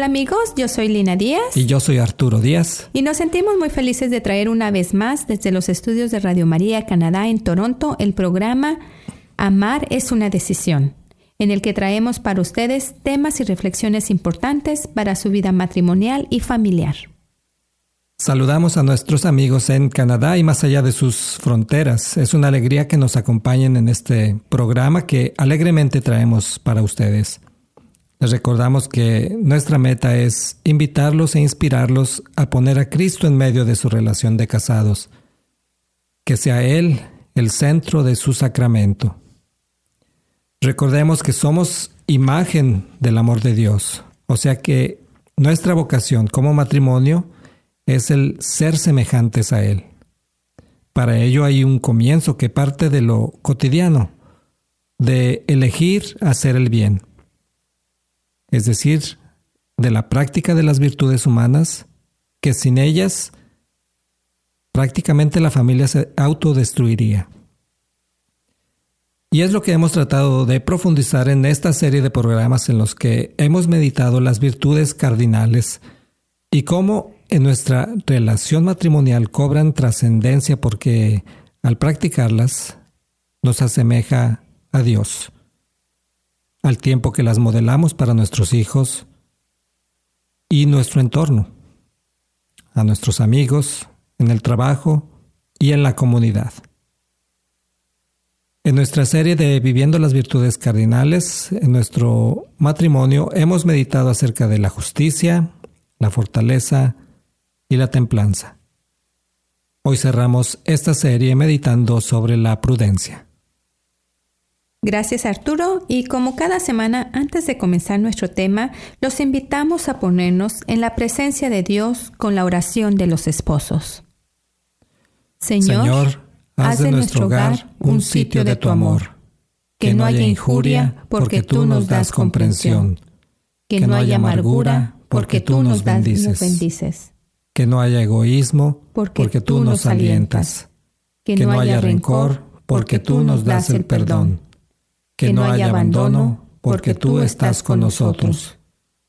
Hola amigos, yo soy Lina Díaz Y yo soy Arturo Díaz. y nos sentimos muy felices de traer una vez más desde los estudios de Radio María Canadá en Toronto el programa Amar es una decisión, en el que traemos para ustedes temas y reflexiones importantes para su vida matrimonial y familiar. Saludamos a nuestros amigos en Canadá y más allá de sus fronteras. Es una alegría que nos acompañen en este programa que alegremente traemos para ustedes. Les recordamos que nuestra meta es invitarlos e inspirarlos a poner a Cristo en medio de su relación de casados. Que sea Él el centro de su sacramento. Recordemos que somos imagen del amor de Dios, o sea que nuestra vocación como matrimonio es el ser semejantes a Él. Para ello hay un comienzo que parte de lo cotidiano, de elegir hacer el bien, es decir, de la práctica de las virtudes humanas, que sin ellas prácticamente la familia se autodestruiría. Y es lo que hemos tratado de profundizar en esta serie de programas en los que hemos meditado las virtudes cardinales y cómo en nuestra relación matrimonial cobran trascendencia porque al practicarlas nos asemeja a Dios, al tiempo que las modelamos para nuestros hijos y nuestro entorno, a nuestros amigos, en el trabajo y en la comunidad. En nuestra serie de Viviendo las Virtudes Cardinales, en nuestro matrimonio, hemos meditado acerca de la justicia, la fortaleza y la templanza. Hoy cerramos esta serie meditando sobre la prudencia. Gracias Arturo. Y como cada semana antes de comenzar nuestro tema, los invitamos a ponernos en la presencia de Dios con la oración de los esposos. Señor, haz de nuestro hogar un sitio de tu amor, que no haya injuria porque tú nos das comprensión, que no haya amargura porque tú nos bendices. que no haya egoísmo Porque tú nos alientas, que, que no haya rencor porque tú nos das el perdón, que no haya abandono porque tú estás con nosotros,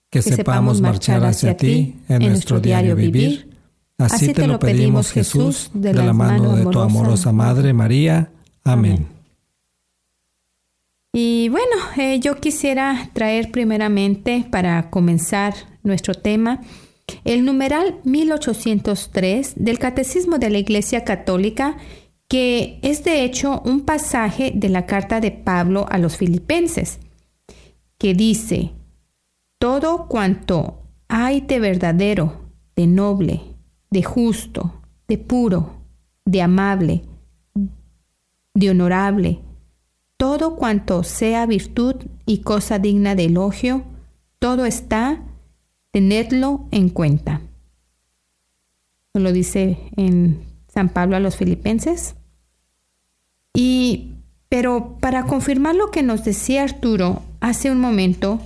que sepamos marchar hacia ti en nuestro diario vivir. Así te lo pedimos Jesús, de la mano de tu amorosa Madre María. Amén. Y bueno, eh, yo quisiera traer primeramente para comenzar nuestro tema el numeral 1803 del Catecismo de la Iglesia Católica, que es de hecho un pasaje de la carta de Pablo a los filipenses, que dice, todo cuanto hay de verdadero, de noble, de justo, de puro, de amable, de honorable, todo cuanto sea virtud y cosa digna de elogio, todo está, tenedlo en cuenta. Lo dice en San Pablo a los filipenses. Y, pero para confirmar lo que nos decía Arturo hace un momento,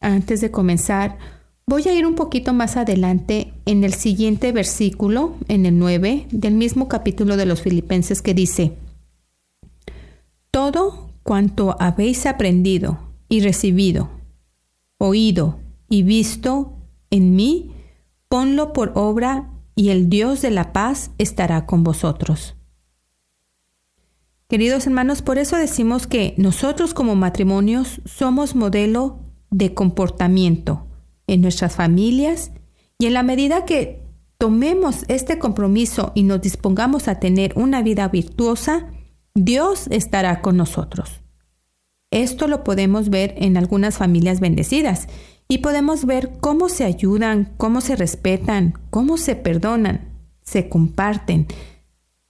antes de comenzar, voy a ir un poquito más adelante en el siguiente versículo, en el 9 del mismo capítulo de los filipenses que dice, todo cuanto habéis aprendido y recibido, oído y visto en mí, ponlo por obra y el Dios de la paz estará con vosotros. Queridos hermanos, por eso decimos que nosotros como matrimonios somos modelo de comportamiento en nuestras familias y en la medida que tomemos este compromiso y nos dispongamos a tener una vida virtuosa, Dios estará con nosotros. Esto lo podemos ver en algunas familias bendecidas y podemos ver cómo se ayudan, cómo se respetan, cómo se perdonan, se comparten.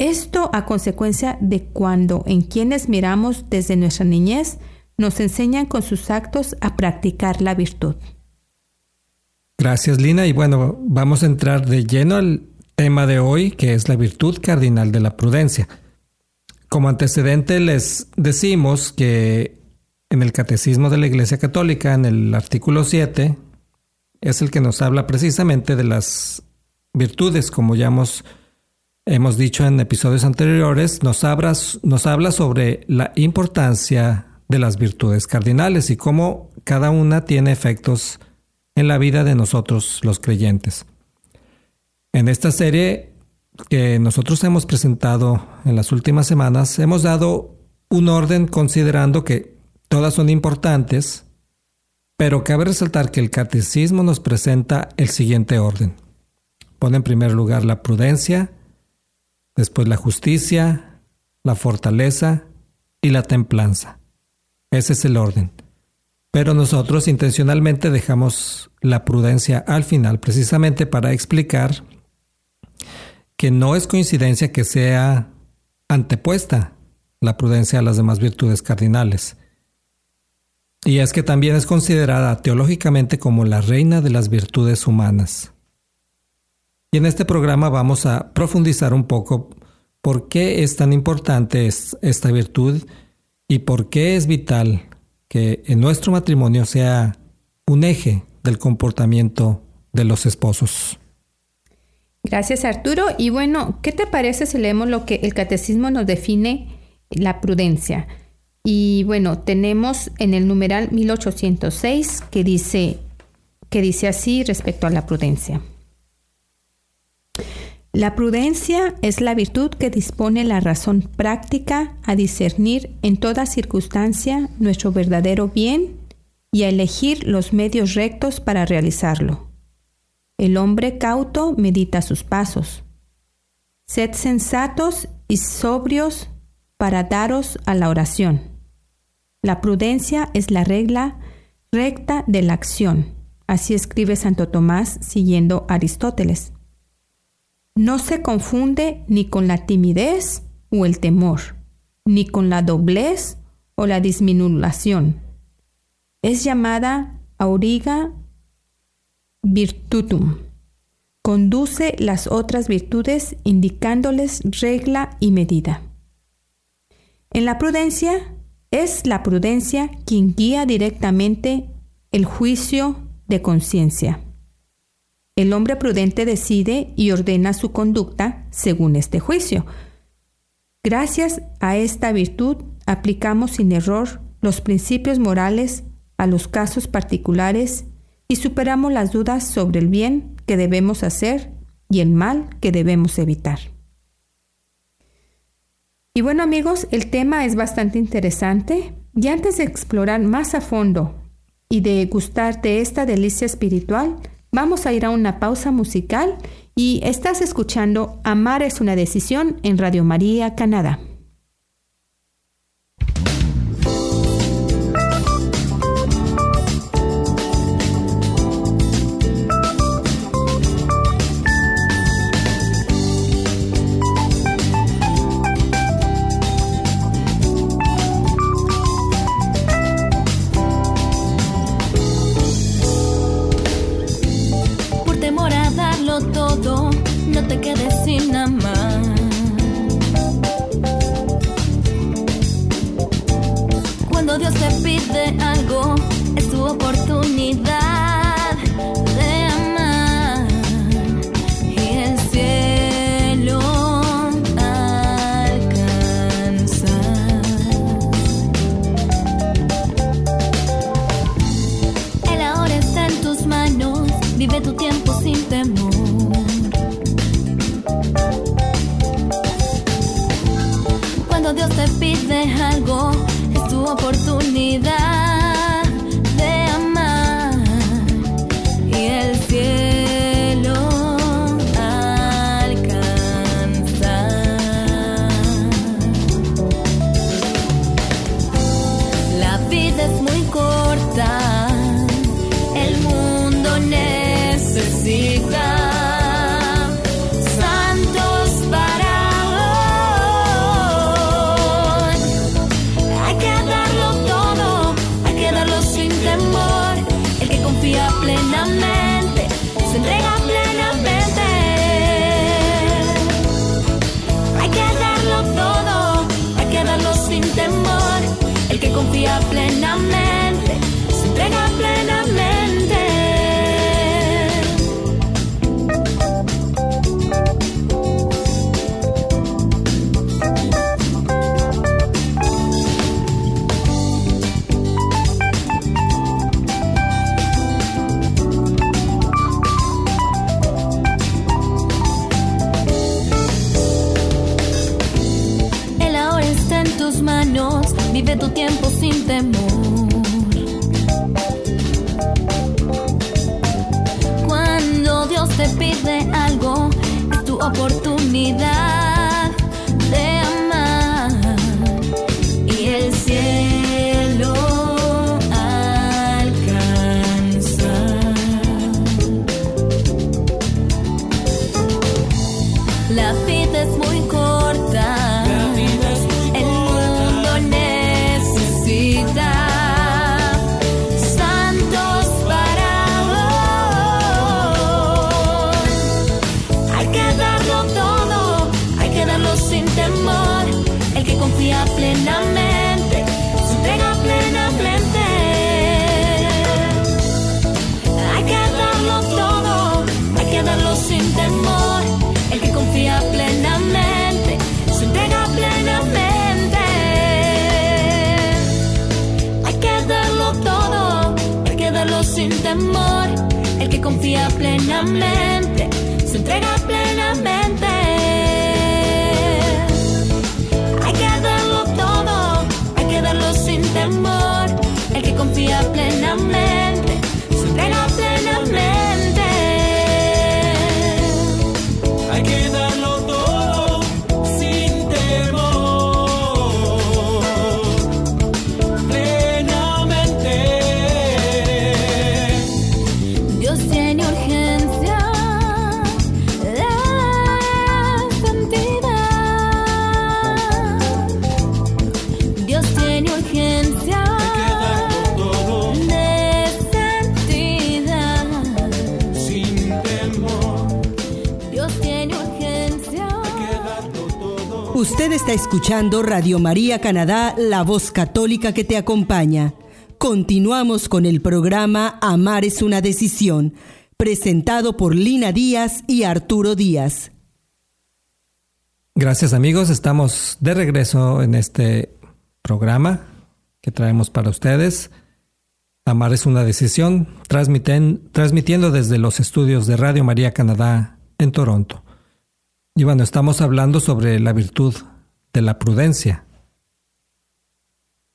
Esto a consecuencia de cuando en quienes miramos desde nuestra niñez nos enseñan con sus actos a practicar la virtud. Gracias Lina y bueno, vamos a entrar de lleno al tema de hoy que es la virtud cardinal de la prudencia. Como antecedente les decimos que en el Catecismo de la Iglesia Católica, en el artículo 7, es el que nos habla precisamente de las virtudes, como ya hemos, hemos dicho en episodios anteriores, nos, nos habla sobre la importancia de las virtudes cardinales y cómo cada una tiene efectos en la vida de nosotros los creyentes. En esta serie que nosotros hemos presentado en las últimas semanas, hemos dado un orden considerando que Todas son importantes, pero cabe resaltar que el catecismo nos presenta el siguiente orden. Pone en primer lugar la prudencia, después la justicia, la fortaleza y la templanza. Ese es el orden. Pero nosotros intencionalmente dejamos la prudencia al final precisamente para explicar que no es coincidencia que sea antepuesta la prudencia a las demás virtudes cardinales. Y es que también es considerada teológicamente como la reina de las virtudes humanas. Y en este programa vamos a profundizar un poco por qué es tan importante esta virtud y por qué es vital que en nuestro matrimonio sea un eje del comportamiento de los esposos. Gracias Arturo. Y bueno, ¿qué te parece si leemos lo que el catecismo nos define la prudencia? Y bueno, tenemos en el numeral 1806 que dice, que dice así respecto a la prudencia. La prudencia es la virtud que dispone la razón práctica a discernir en toda circunstancia nuestro verdadero bien y a elegir los medios rectos para realizarlo. El hombre cauto medita sus pasos. Sed sensatos y sobrios para daros a la oración. La prudencia es la regla recta de la acción. Así escribe Santo Tomás siguiendo Aristóteles. No se confunde ni con la timidez o el temor, ni con la doblez o la disminulación. Es llamada auriga virtutum. Conduce las otras virtudes indicándoles regla y medida. En la prudencia es la prudencia quien guía directamente el juicio de conciencia. El hombre prudente decide y ordena su conducta según este juicio. Gracias a esta virtud aplicamos sin error los principios morales a los casos particulares y superamos las dudas sobre el bien que debemos hacer y el mal que debemos evitar. Y bueno amigos, el tema es bastante interesante y antes de explorar más a fondo y de gustar de esta delicia espiritual, vamos a ir a una pausa musical y estás escuchando Amar es una decisión en Radio María, Canadá. Escuchando Radio María Canadá, la voz católica que te acompaña. Continuamos con el programa Amar es una decisión, presentado por Lina Díaz y Arturo Díaz. Gracias amigos, estamos de regreso en este programa que traemos para ustedes. Amar es una decisión, transmiten- transmitiendo desde los estudios de Radio María Canadá en Toronto. Y bueno, estamos hablando sobre la virtud de la prudencia.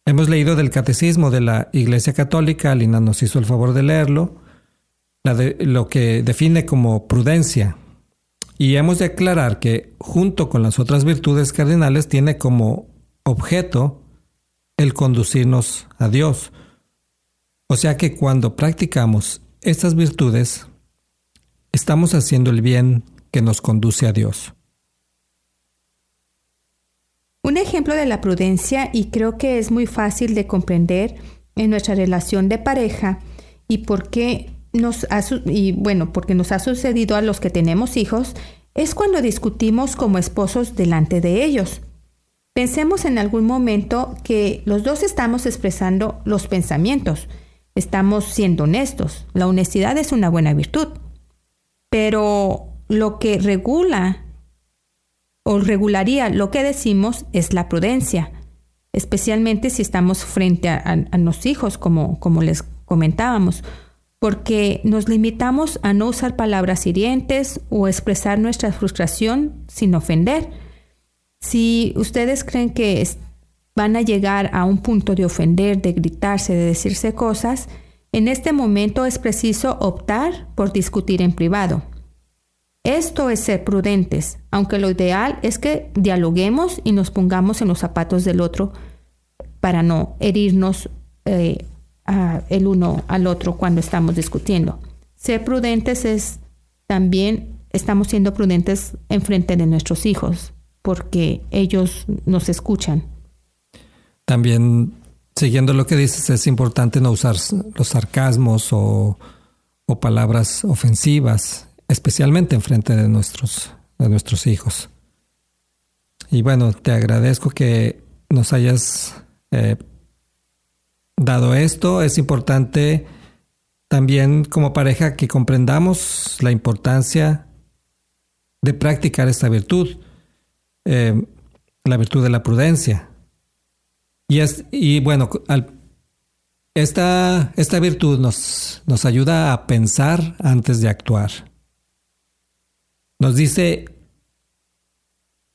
Hemos leído del Catecismo de la Iglesia Católica, Lina nos hizo el favor de leerlo, lo que define como prudencia. Y hemos de aclarar que, junto con las otras virtudes cardinales, tiene como objeto el conducirnos a Dios. O sea que cuando practicamos estas virtudes, estamos haciendo el bien que nos conduce a Dios. Un ejemplo de la prudencia, y creo que es muy fácil de comprender en nuestra relación de pareja y por qué nos ha, bueno, porque nos ha sucedido a los que tenemos hijos, es cuando discutimos como esposos delante de ellos. Pensemos en algún momento que los dos estamos expresando los pensamientos, estamos siendo honestos. La honestidad es una buena virtud, pero lo que regula o regularía lo que decimos es la prudencia, especialmente si estamos frente a, los hijos, como, como les comentábamos, porque nos limitamos a no usar palabras hirientes o expresar nuestra frustración sin ofender. Si ustedes creen que van a llegar a un punto de ofender, de gritarse, de decirse cosas, en este momento es preciso optar por discutir en privado. Esto es ser prudentes, aunque lo ideal es que dialoguemos y nos pongamos en los zapatos del otro para no herirnos eh, el uno al otro cuando estamos discutiendo. Ser prudentes es también, estamos siendo prudentes en frente de nuestros hijos, porque ellos nos escuchan. También, siguiendo lo que dices, es importante no usar los sarcasmos o palabras ofensivas, especialmente en frente de nuestros, de nuestros hijos. Y bueno, te agradezco que nos hayas eh, dado esto. Es importante también como pareja que comprendamos la importancia de practicar esta virtud, eh, la virtud de la prudencia. Y, es, y bueno, al- esta, esta virtud nos, nos ayuda a pensar antes de actuar. Nos dice,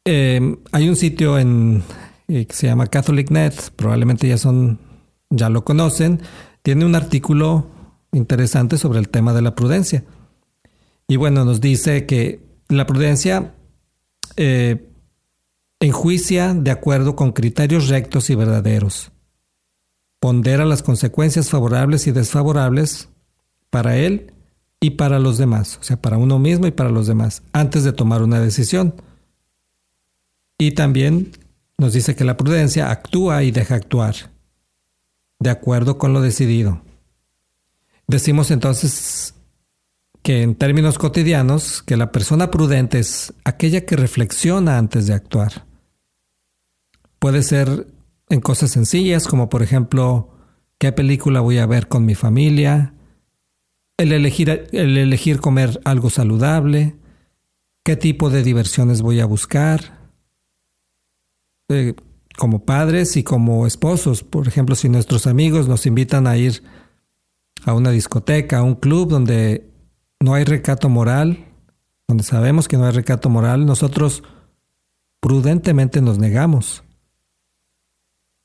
eh, hay un sitio en, eh, que se llama CatholicNet, probablemente ya son, ya lo conocen, tiene un artículo interesante sobre el tema de la prudencia. Y bueno, nos dice que la prudencia eh, enjuicia de acuerdo con criterios rectos y verdaderos. Pondera las consecuencias favorables y desfavorables para él y para los demás, o sea, para uno mismo y para los demás, antes de tomar una decisión. Y también nos dice que la prudencia actúa y deja actuar, de acuerdo con lo decidido. Decimos entonces que en términos cotidianos, que la persona prudente es aquella que reflexiona antes de actuar. Puede ser en cosas sencillas, como por ejemplo, qué película voy a ver con mi familia, el elegir, el elegir comer algo saludable, qué tipo de diversiones voy a buscar, eh, como padres y como esposos. Por ejemplo, si nuestros amigos nos invitan a ir a una discoteca, a un club donde no hay recato moral, donde sabemos que no hay recato moral, nosotros prudentemente nos negamos.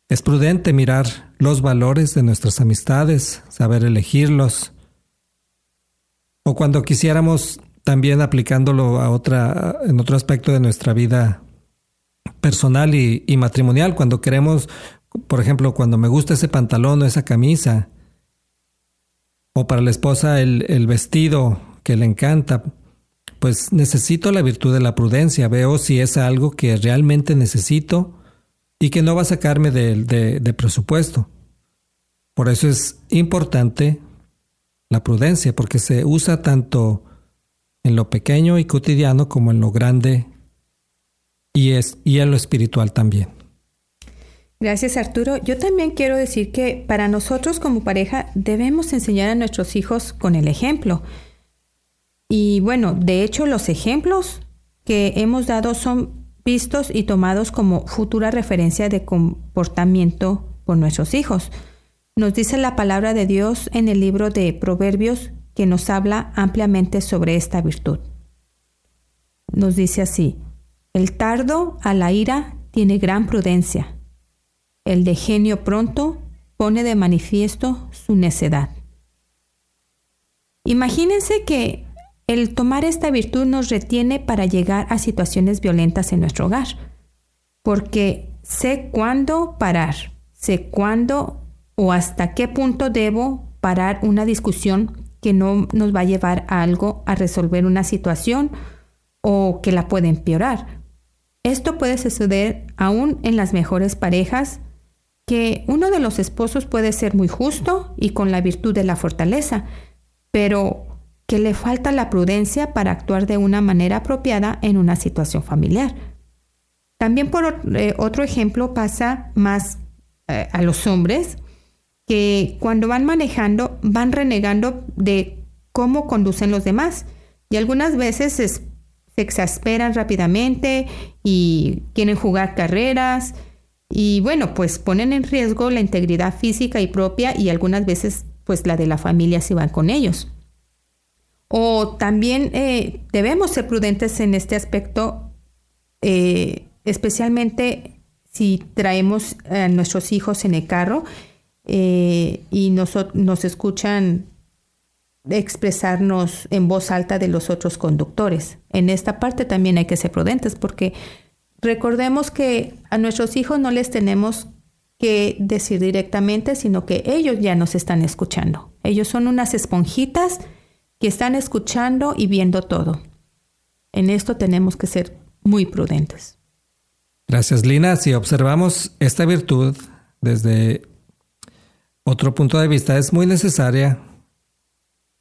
Es prudente mirar los valores de nuestras amistades, saber elegirlos. O cuando quisiéramos también aplicándolo a otra, en otro aspecto de nuestra vida personal y, matrimonial, cuando queremos, por ejemplo, cuando me gusta ese pantalón o esa camisa, o para la esposa el, vestido que le encanta, pues necesito la virtud de la prudencia, veo si es algo que realmente necesito y que no va a sacarme de, de presupuesto. Por eso es importante la prudencia, porque se usa tanto en lo pequeño y cotidiano como en lo grande y, es, y en lo espiritual también. Gracias Arturo. Yo también quiero decir que para nosotros como pareja debemos enseñar a nuestros hijos con el ejemplo. Y bueno, de hecho los ejemplos que hemos dado son vistos y tomados como futura referencia de comportamiento por nuestros hijos. Nos dice la palabra de Dios en el libro de Proverbios que nos habla ampliamente sobre esta virtud. Nos dice así, el tardo a la ira tiene gran prudencia, el de genio pronto pone de manifiesto su necedad. Imagínense que el tomar esta virtud nos retiene para llegar a situaciones violentas en nuestro hogar, porque sé cuándo parar, sé cuándo o hasta qué punto debo parar una discusión que no nos va a llevar a algo, a resolver una situación o que la puede empeorar. Esto puede suceder aún en las mejores parejas, que uno de los esposos puede ser muy justo y con la virtud de la fortaleza, pero que le falta la prudencia para actuar de una manera apropiada en una situación familiar. También por eh, otro ejemplo pasa más eh, a los hombres que cuando van manejando van renegando de cómo conducen los demás y algunas veces es, se exasperan rápidamente y quieren jugar carreras y bueno, pues ponen en riesgo la integridad física y propia y algunas veces pues la de la familia si van con ellos. O también eh, debemos ser prudentes en este aspecto eh, especialmente si traemos a nuestros hijos en el carro eh, y nos, nos escuchan expresarnos en voz alta de los otros conductores. En esta parte también hay que ser prudentes porque recordemos que a nuestros hijos no les tenemos que decir directamente, sino que ellos ya nos están escuchando. Ellos son unas esponjitas que están escuchando y viendo todo. En esto tenemos que ser muy prudentes. Gracias, Lina. Si observamos esta virtud desde otro punto de vista, es muy necesaria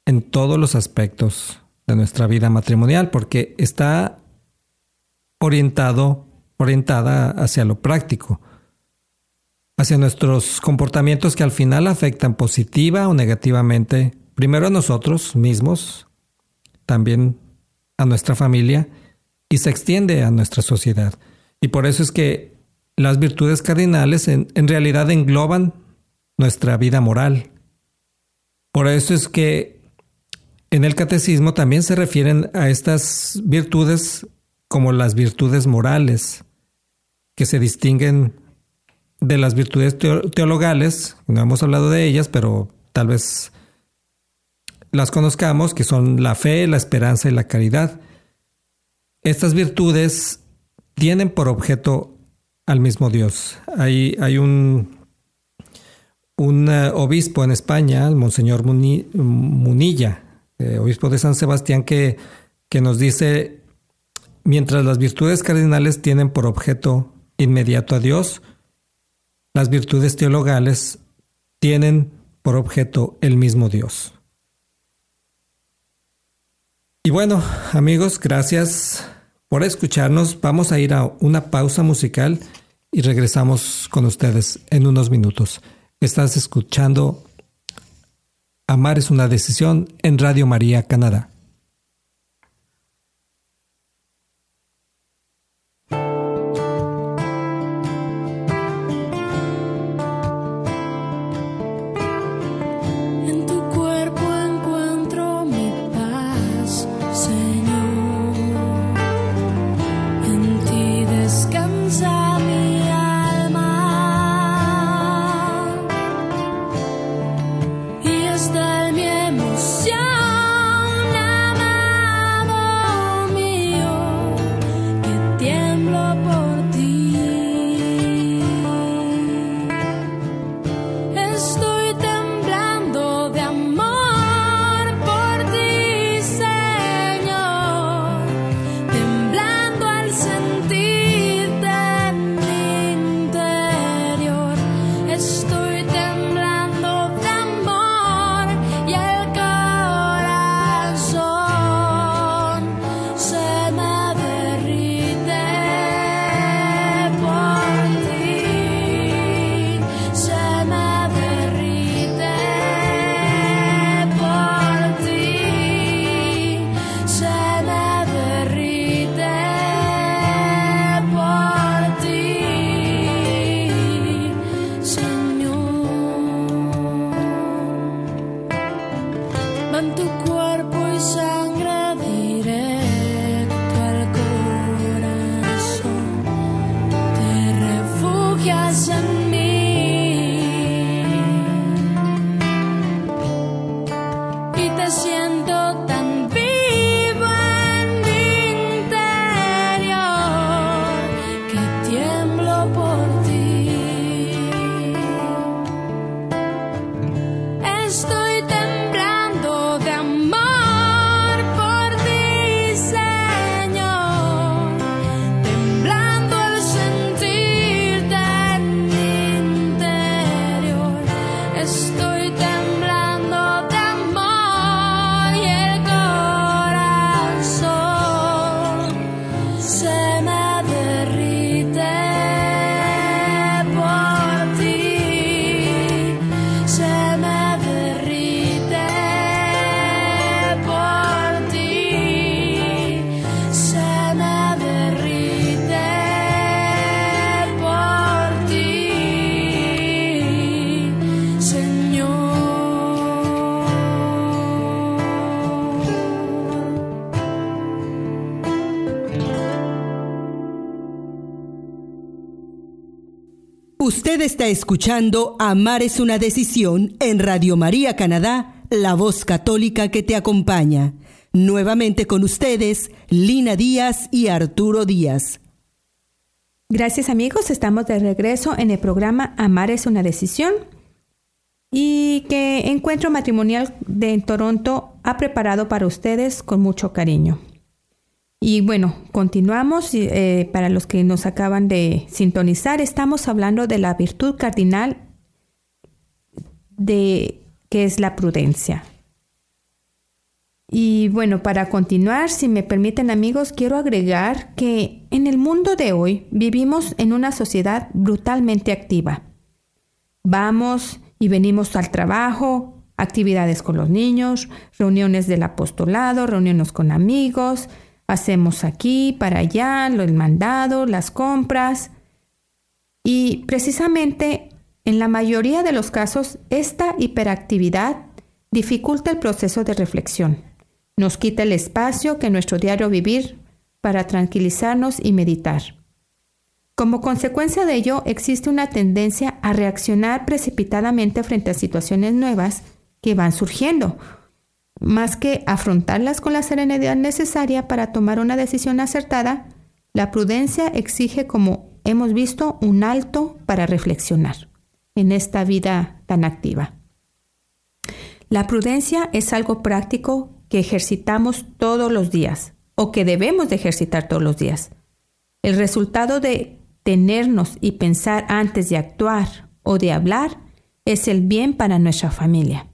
en todos los aspectos de nuestra vida matrimonial porque está orientado, orientada hacia lo práctico, hacia nuestros comportamientos que al final afectan positiva o negativamente, primero a nosotros mismos, también a nuestra familia y se extiende a nuestra sociedad. Y por eso es que las virtudes cardinales en, en realidad engloban nuestra vida moral. Por eso es que en el catecismo también se refieren a estas virtudes como las virtudes morales, que se distinguen de las virtudes teologales, no hemos hablado de ellas, pero tal vez las conozcamos, que son la fe, la esperanza y la caridad. Estas virtudes tienen por objeto al mismo Dios. Hay, hay un, un eh, obispo en España, el Monseñor Munilla, eh, obispo de San Sebastián, que, que nos dice, mientras las virtudes cardinales tienen por objeto inmediato a Dios, las virtudes teologales tienen por objeto el mismo Dios. Y bueno, amigos, gracias por escucharnos. Vamos a ir a una pausa musical y regresamos con ustedes en unos minutos. Estás escuchando Amar es una decisión en Radio María Canadá. Escuchando Amar es una decisión en Radio María Canadá, la voz católica que te acompaña. Nuevamente con ustedes, Lina Díaz y Arturo Díaz. Gracias amigos, estamos de regreso en el programa Amar es una decisión y que Encuentro Matrimonial de Toronto ha preparado para ustedes con mucho cariño. Y bueno, continuamos. Eh, para los que nos acaban de sintonizar, estamos hablando de la virtud cardinal de que es la prudencia. Y bueno, para continuar, si me permiten amigos, quiero agregar que en el mundo de hoy vivimos en una sociedad brutalmente activa. Vamos y venimos al trabajo, actividades con los niños, reuniones del apostolado, reuniones con amigos, hacemos aquí, para allá, el mandado, las compras. Y precisamente en la mayoría de los casos, esta hiperactividad dificulta el proceso de reflexión. Nos quita el espacio que nuestro diario vivir para tranquilizarnos y meditar. Como consecuencia de ello, existe una tendencia a reaccionar precipitadamente frente a situaciones nuevas que van surgiendo más que afrontarlas con la serenidad necesaria para tomar una decisión acertada, la prudencia exige, como hemos visto, un alto para reflexionar en esta vida tan activa. La prudencia es algo práctico que ejercitamos todos los días o que debemos de ejercitar todos los días. El resultado de tenernos y pensar antes de actuar o de hablar es el bien para nuestra familia.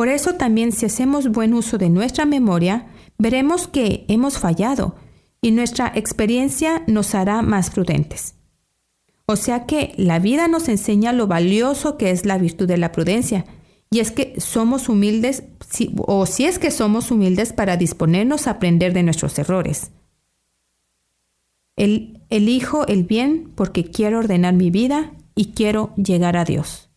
Por eso también si hacemos buen uso de nuestra memoria, veremos que hemos fallado y nuestra experiencia nos hará más prudentes. O sea que la vida nos enseña lo valioso que es la virtud de la prudencia. Y es que somos humildes, o si es que somos humildes para disponernos a aprender de nuestros errores. El, elijo el bien porque quiero ordenar mi vida y quiero llegar a Dios.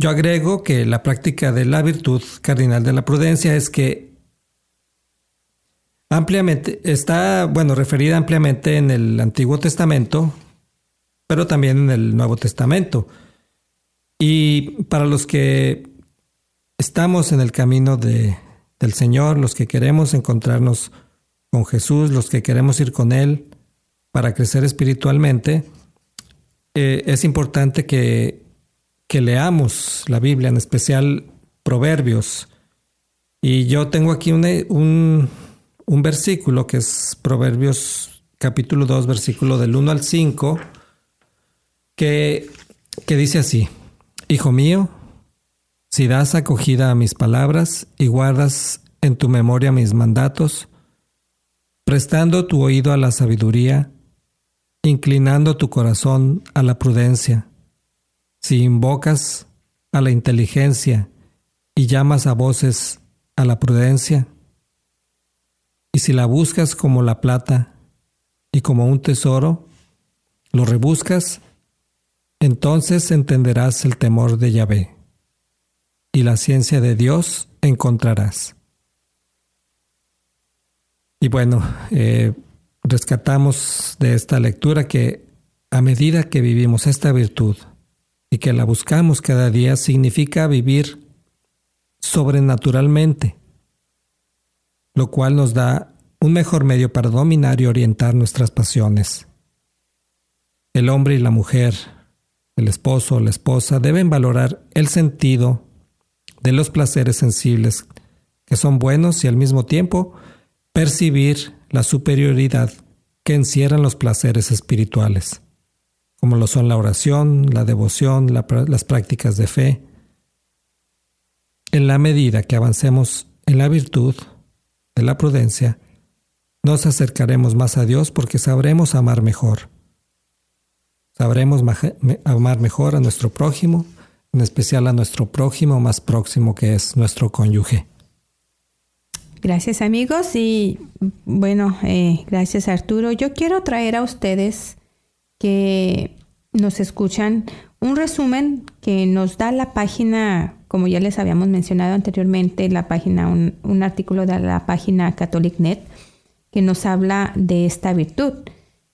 Yo agrego que la práctica de la virtud cardinal de la prudencia es que ampliamente está, bueno, referida ampliamente en el Antiguo Testamento, pero también en el Nuevo Testamento. Y para los que estamos en el camino de, del Señor, los que queremos encontrarnos con Jesús, los que queremos ir con Él para crecer espiritualmente, eh, es importante que que leamos la Biblia, en especial Proverbios. Y yo tengo aquí un, un, versículo que es Proverbios capítulo 2, versículo del 1 al 5, que, que dice así, Hijo mío, si das acogida a mis palabras y guardas en tu memoria mis mandatos, prestando tu oído a la sabiduría, inclinando tu corazón a la prudencia, si invocas a la inteligencia y llamas a voces a la prudencia, y si la buscas como la plata y como un tesoro, lo rebuscas, entonces entenderás el temor de Yahvé, y la ciencia de Dios encontrarás. Y bueno, eh, rescatamos de esta lectura que a medida que vivimos esta virtud, y que la buscamos cada día significa vivir sobrenaturalmente, lo cual nos da un mejor medio para dominar y orientar nuestras pasiones. El hombre y la mujer, el esposo o la esposa deben valorar el sentido de los placeres sensibles que son buenos y al mismo tiempo percibir la superioridad que encierran los placeres espirituales como lo son la oración, la devoción, las prácticas de fe. En la medida que avancemos en la virtud de la prudencia, nos acercaremos más a Dios porque sabremos amar mejor. Sabremos amar mejor a nuestro prójimo, en especial a nuestro prójimo más próximo que es nuestro cónyuge. Gracias amigos y bueno, eh, gracias Arturo. Yo quiero traer a ustedes que nos escuchan un resumen que nos da la página, como ya les habíamos mencionado anteriormente, la página, un, artículo de la página CatholicNet que nos habla de esta virtud.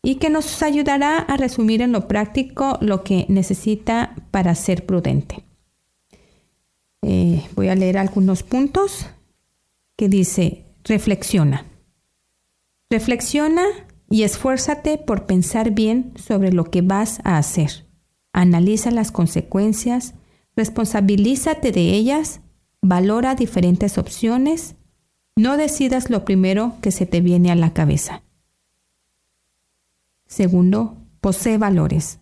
y que nos ayudará a resumir en lo práctico lo que necesita para ser prudente. Eh, voy a leer algunos puntos que dice, reflexiona. Reflexiona y esfuérzate por pensar bien sobre lo que vas a hacer. Analiza las consecuencias, responsabilízate de ellas, valora diferentes opciones, no decidas lo primero que se te viene a la cabeza. Segundo, posee valores.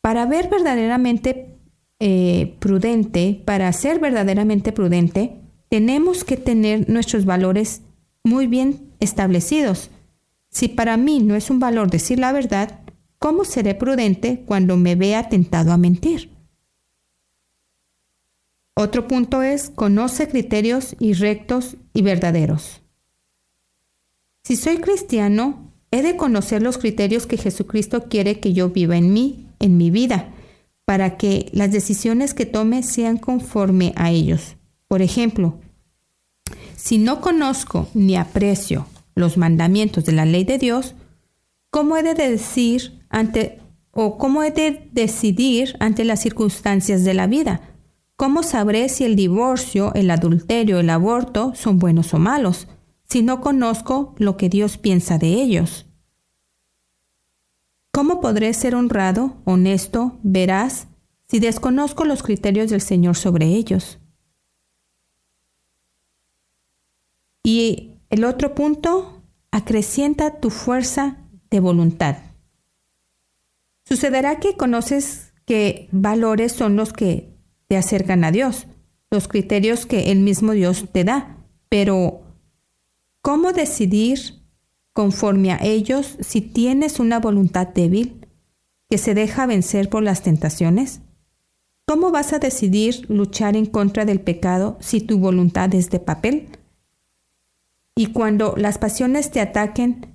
Para ver verdaderamente eh, prudente, para ser verdaderamente prudente, tenemos que tener nuestros valores muy bien establecidos. Si para mí no es un valor decir la verdad, ¿cómo seré prudente cuando me vea tentado a mentir? Otro punto es, conoce criterios y rectos y verdaderos. Si soy cristiano, He de conocer los criterios que Jesucristo quiere que yo viva en mí, en mi vida, para que las decisiones que tome sean conforme a ellos. Por ejemplo, si no conozco ni aprecio los mandamientos de la ley de Dios, ¿cómo he de decir ante o cómo he de decidir ante las circunstancias de la vida? ¿Cómo sabré si el divorcio, el adulterio, el aborto son buenos o malos? si no conozco lo que Dios piensa de ellos? ¿Cómo podré ser honrado, honesto, veraz, si desconozco los criterios del Señor sobre ellos? Y el otro punto, acrecienta tu fuerza de voluntad. Sucederá que conoces que valores son los que te acercan a Dios, los criterios que el mismo Dios te da, pero ¿Cómo decidir conforme a ellos si tienes una voluntad débil que se deja vencer por las tentaciones? ¿Cómo vas a decidir luchar en contra del pecado si tu voluntad es de papel? Y cuando las pasiones te ataquen,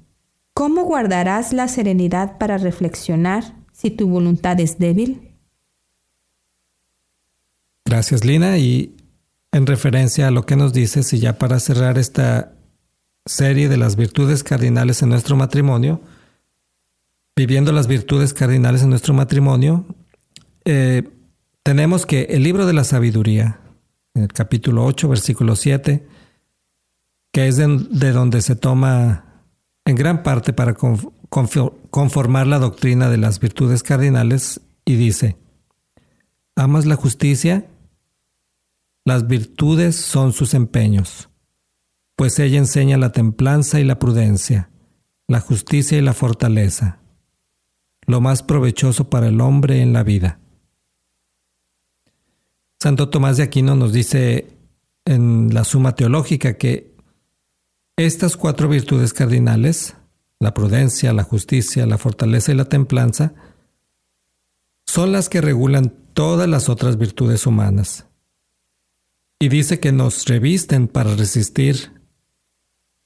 ¿cómo guardarás la serenidad para reflexionar si tu voluntad es débil? Gracias, Lina. Y en referencia a lo que nos dices, y ya para cerrar esta serie de las virtudes cardinales en nuestro matrimonio, viviendo las virtudes cardinales en nuestro matrimonio, eh, tenemos que el libro de la sabiduría, en el capítulo 8, versículo 7, que es de, donde se toma en gran parte para conformar la doctrina de las virtudes cardinales, y dice, ¿amas la justicia? Las virtudes son sus empeños pues ella enseña la templanza y la prudencia, la justicia y la fortaleza, lo más provechoso para el hombre en la vida. Santo Tomás de Aquino nos dice en la Suma Teológica que estas cuatro virtudes cardinales, la prudencia, la justicia, la fortaleza y la templanza, son las que regulan todas las otras virtudes humanas. Y dice que nos revisten para resistir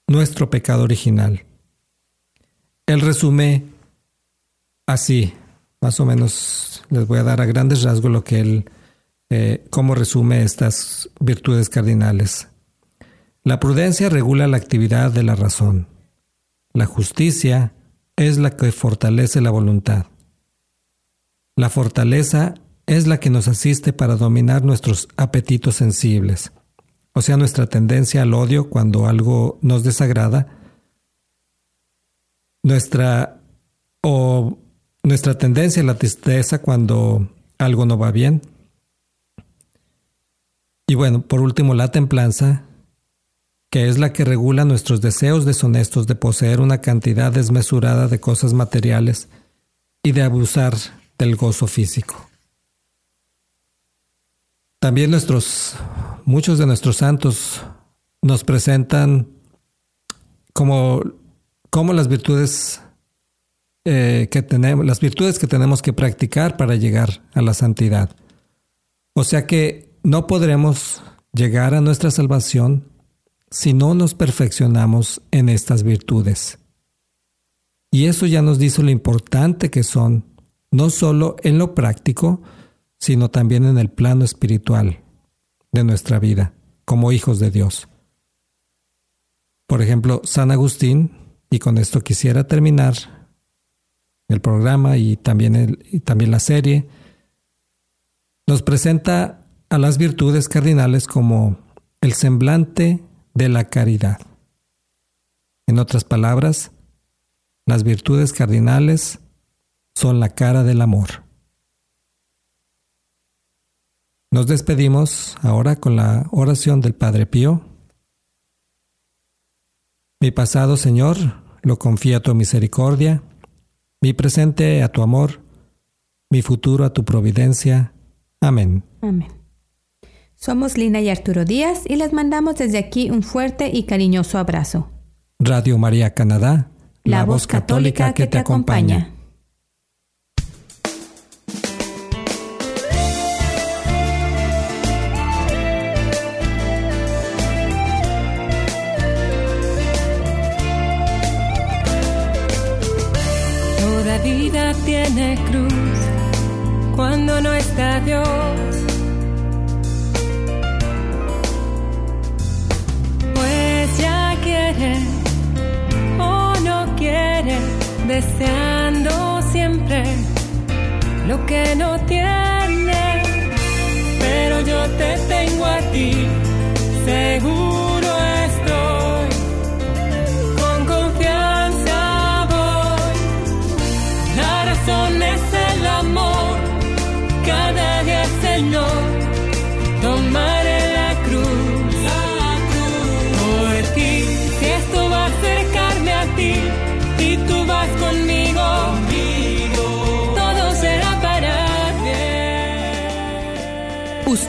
nuestro pecado original. Él resume así, más o menos les voy a dar a grandes rasgos lo que él, eh, cómo resume estas virtudes cardinales. La prudencia regula la actividad de la razón. La justicia es la que fortalece la voluntad. La fortaleza es la que nos asiste para dominar nuestros apetitos sensibles o sea, nuestra tendencia al odio cuando algo nos desagrada, nuestra o nuestra tendencia a la tristeza cuando algo no va bien. Y bueno, por último, la templanza, que es la que regula nuestros deseos deshonestos de poseer una cantidad desmesurada de cosas materiales y de abusar del gozo físico. También nuestros muchos de nuestros santos nos presentan como, como las virtudes eh, que tenemos, las virtudes que tenemos que practicar para llegar a la santidad. O sea que no podremos llegar a nuestra salvación si no nos perfeccionamos en estas virtudes. Y eso ya nos dice lo importante que son, no solo en lo práctico, sino también en el plano espiritual de nuestra vida como hijos de Dios. Por ejemplo, San Agustín, y con esto quisiera terminar el programa y también, el, y también la serie, nos presenta a las virtudes cardinales como el semblante de la caridad. En otras palabras, las virtudes cardinales son la cara del amor. Nos despedimos ahora con la oración del Padre Pío. Mi pasado, Señor, lo confío a tu misericordia, mi presente a tu amor, mi futuro a tu providencia. Amén. Amén. Somos Lina y Arturo Díaz y les mandamos desde aquí un fuerte y cariñoso abrazo. Radio María Canadá, la, voz católica que te acompaña. Toda vida tiene cruz cuando no está Dios. Quiere o no quiere, deseando siempre lo que no tiene. Pero yo te tengo a ti, seguro